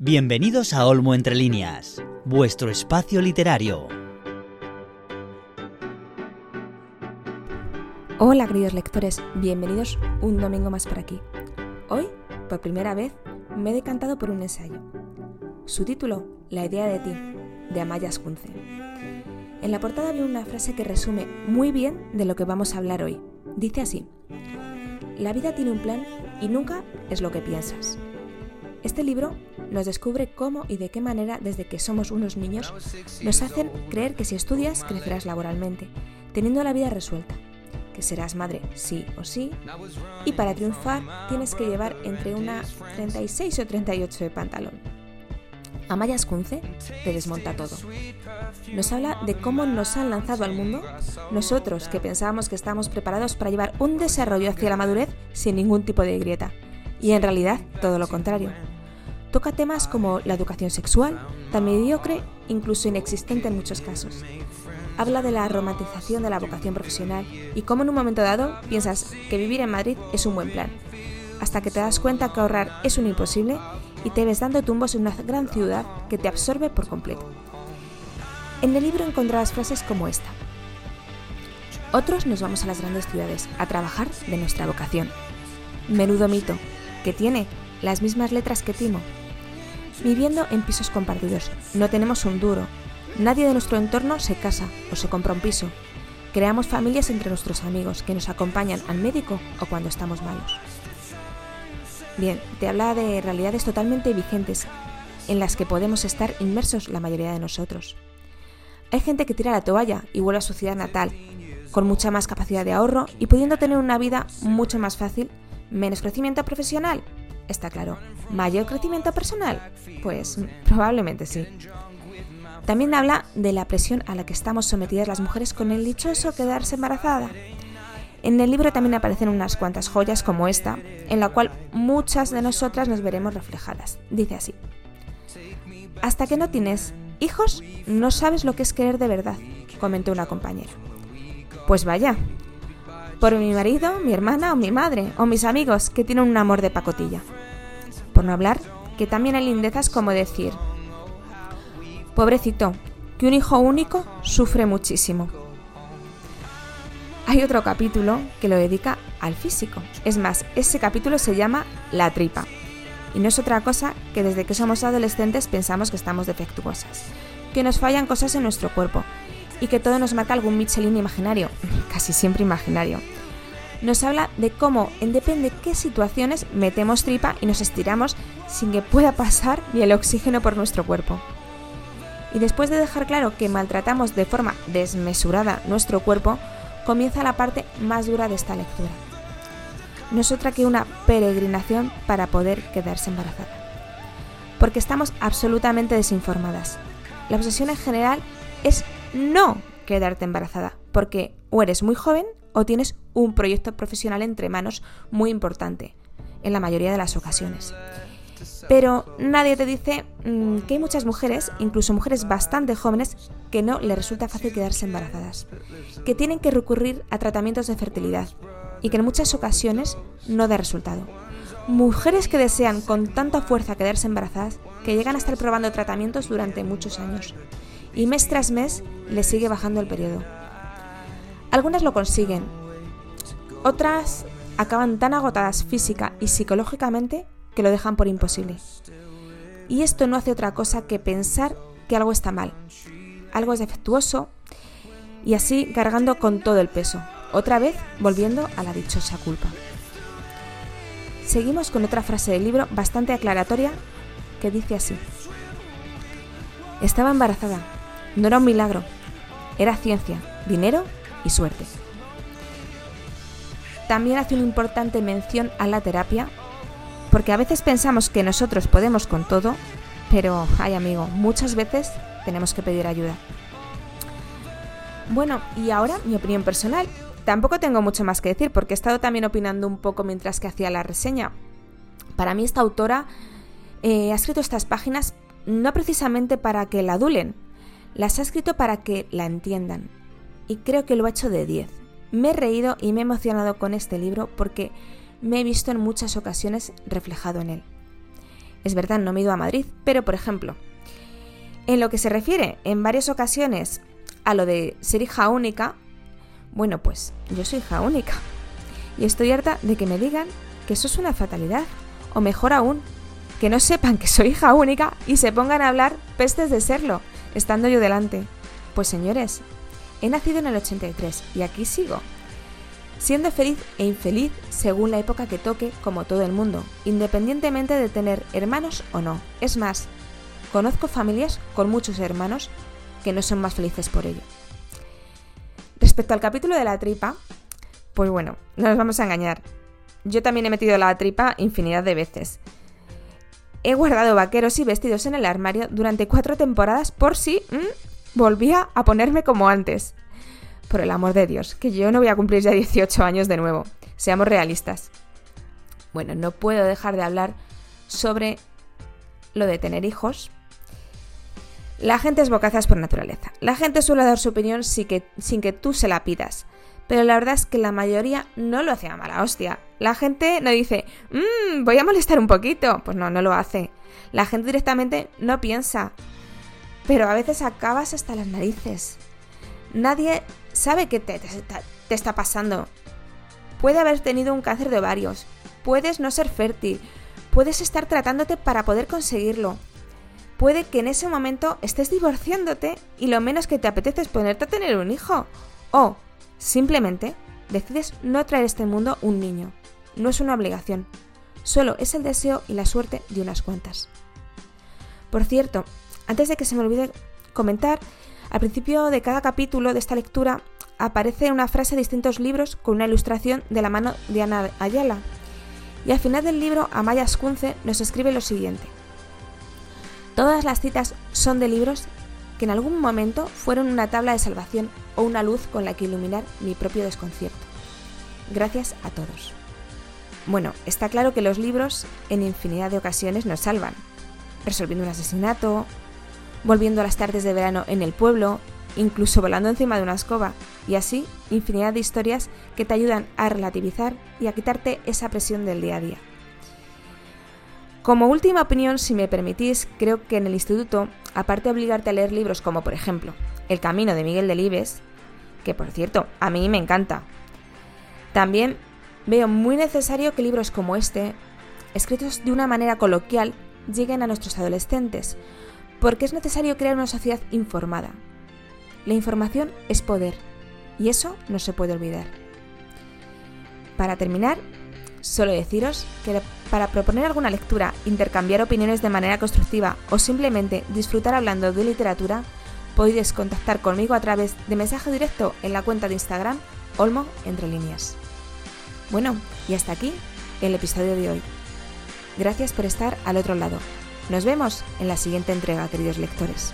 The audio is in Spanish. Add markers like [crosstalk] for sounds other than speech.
Bienvenidos a Olmo Entre Líneas, vuestro espacio literario. Hola queridos lectores, bienvenidos un domingo más por aquí. Hoy, por primera vez, me he decantado por un ensayo. Su título, La idea de ti, de Amaya Ascunce. En la portada vi una frase que resume muy bien de lo que vamos a hablar hoy. Dice así, La vida tiene un plan y nunca es lo que piensas. Este libro nos descubre cómo y de qué manera desde que somos unos niños nos hacen creer que si estudias crecerás laboralmente, teniendo la vida resuelta, que serás madre sí o sí, y para triunfar tienes que llevar entre una 36 o 38 de pantalón. Amaya Ascunce te desmonta todo. Nos habla de cómo nos han lanzado al mundo, nosotros que pensábamos que estábamos preparados para llevar un desarrollo hacia la madurez sin ningún tipo de grieta, y en realidad todo lo contrario Toca temas como la educación sexual, tan mediocre, incluso inexistente en muchos casos. Habla de la romantización de la vocación profesional y cómo en un momento dado piensas que vivir en Madrid es un buen plan, hasta que te das cuenta que ahorrar es un imposible y te ves dando tumbos en una gran ciudad que te absorbe por completo. En el libro encontrarás frases como esta. Otros nos vamos a las grandes ciudades a trabajar de nuestra vocación. Menudo mito, que tiene las mismas letras que Timo, viviendo en pisos compartidos. No tenemos un duro. Nadie de nuestro entorno se casa o se compra un piso. Creamos familias entre nuestros amigos que nos acompañan al médico o cuando estamos malos. Bien, te habla de realidades totalmente vigentes en las que podemos estar inmersos la mayoría de nosotros. Hay gente que tira la toalla y vuelve a su ciudad natal, con mucha más capacidad de ahorro y pudiendo tener una vida mucho más fácil, menos crecimiento profesional, Está claro. ¿Mayor crecimiento personal? Pues probablemente sí. También habla de la presión a la que estamos sometidas las mujeres con el dichoso quedarse embarazada. En el libro también aparecen unas cuantas joyas como esta, en la cual muchas de nosotras nos veremos reflejadas. Dice así. Hasta que no tienes hijos, no sabes lo que es querer de verdad, comentó una compañera. Pues vaya, por mi marido, mi hermana o mi madre o mis amigos que tienen un amor de pacotilla. Por no hablar que también hay lindezas como decir, pobrecito, que un hijo único sufre muchísimo. Hay otro capítulo que lo dedica al físico. Es más, ese capítulo se llama La tripa. Y no es otra cosa que desde que somos adolescentes pensamos que estamos defectuosas, que nos fallan cosas en nuestro cuerpo y que todo nos marca algún Michelin imaginario, [laughs] casi siempre imaginario. Nos habla de cómo, en depende qué situaciones, metemos tripa y nos estiramos sin que pueda pasar ni el oxígeno por nuestro cuerpo. Y después de dejar claro que maltratamos de forma desmesurada nuestro cuerpo, comienza la parte más dura de esta lectura. No es otra que una peregrinación para poder quedarse embarazada. Porque estamos absolutamente desinformadas. La obsesión en general es no quedarte embarazada, porque o eres muy joven o tienes un proyecto profesional entre manos muy importante, en la mayoría de las ocasiones. Pero nadie te dice mm, que hay muchas mujeres, incluso mujeres bastante jóvenes, que no les resulta fácil quedarse embarazadas, que tienen que recurrir a tratamientos de fertilidad y que en muchas ocasiones no da resultado. Mujeres que desean con tanta fuerza quedarse embarazadas que llegan a estar probando tratamientos durante muchos años y mes tras mes le sigue bajando el periodo. Algunas lo consiguen, otras acaban tan agotadas física y psicológicamente que lo dejan por imposible. Y esto no hace otra cosa que pensar que algo está mal, algo es defectuoso y así cargando con todo el peso, otra vez volviendo a la dichosa culpa. Seguimos con otra frase del libro bastante aclaratoria que dice así. Estaba embarazada, no era un milagro, era ciencia, dinero y suerte. También hace una importante mención a la terapia, porque a veces pensamos que nosotros podemos con todo, pero, ay amigo, muchas veces tenemos que pedir ayuda. Bueno, y ahora mi opinión personal. Tampoco tengo mucho más que decir porque he estado también opinando un poco mientras que hacía la reseña. Para mí esta autora eh, ha escrito estas páginas no precisamente para que la adulen, las ha escrito para que la entiendan. Y creo que lo ha hecho de 10. Me he reído y me he emocionado con este libro porque me he visto en muchas ocasiones reflejado en él. Es verdad, no me he ido a Madrid, pero por ejemplo, en lo que se refiere en varias ocasiones a lo de ser hija única, bueno, pues yo soy hija única. Y estoy harta de que me digan que eso es una fatalidad. O mejor aún, que no sepan que soy hija única y se pongan a hablar pestes de serlo, estando yo delante. Pues señores, he nacido en el 83 y aquí sigo. Siendo feliz e infeliz según la época que toque, como todo el mundo, independientemente de tener hermanos o no. Es más, conozco familias con muchos hermanos que no son más felices por ello. Respecto al capítulo de la tripa, pues bueno, no nos vamos a engañar. Yo también he metido la tripa infinidad de veces. He guardado vaqueros y vestidos en el armario durante cuatro temporadas por si volvía a ponerme como antes. Por el amor de Dios, que yo no voy a cumplir ya 18 años de nuevo. Seamos realistas. Bueno, no puedo dejar de hablar sobre lo de tener hijos. La gente es bocazas por naturaleza. La gente suele dar su opinión sin que, sin que tú se la pidas. Pero la verdad es que la mayoría no lo hace a mala hostia. La gente no dice, mmm, voy a molestar un poquito. Pues no, no lo hace. La gente directamente no piensa. Pero a veces acabas hasta las narices. Nadie sabe qué te, te, está pasando. Puede haber tenido un cáncer de ovarios, puedes no ser fértil, puedes estar tratándote para poder conseguirlo. Puede que en ese momento estés divorciándote y lo menos que te apetece es ponerte a tener un hijo. O, simplemente, decides no traer a este mundo un niño. No es una obligación, solo es el deseo y la suerte de unas cuantas. Por cierto, antes de que se me olvide comentar, al principio de cada capítulo de esta lectura aparece una frase de distintos libros con una ilustración de la mano de Ana Ayala. Y al final del libro, Amaya Ascunce nos escribe lo siguiente. Todas las citas son de libros que en algún momento fueron una tabla de salvación o una luz con la que iluminar mi propio desconcierto. Gracias a todos. Bueno, está claro que los libros en infinidad de ocasiones nos salvan, resolviendo un asesinato, volviendo a las tardes de verano en el pueblo, incluso volando encima de una escoba, y así infinidad de historias que te ayudan a relativizar y a quitarte esa presión del día a día. Como última opinión, si me permitís, creo que en el instituto, aparte de obligarte a leer libros como por ejemplo El Camino de Miguel Delibes, que por cierto, a mí me encanta, también veo muy necesario que libros como este, escritos de una manera coloquial, lleguen a nuestros adolescentes, porque es necesario crear una sociedad informada. La información es poder, y eso no se puede olvidar. Para terminar, solo deciros que para proponer alguna lectura, intercambiar opiniones de manera constructiva o simplemente disfrutar hablando de literatura, podéis contactar conmigo a través de mensaje directo en la cuenta de Instagram Olmo. Bueno, y hasta aquí el episodio de hoy. Gracias por estar al otro lado. Nos vemos en la siguiente entrega, queridos lectores.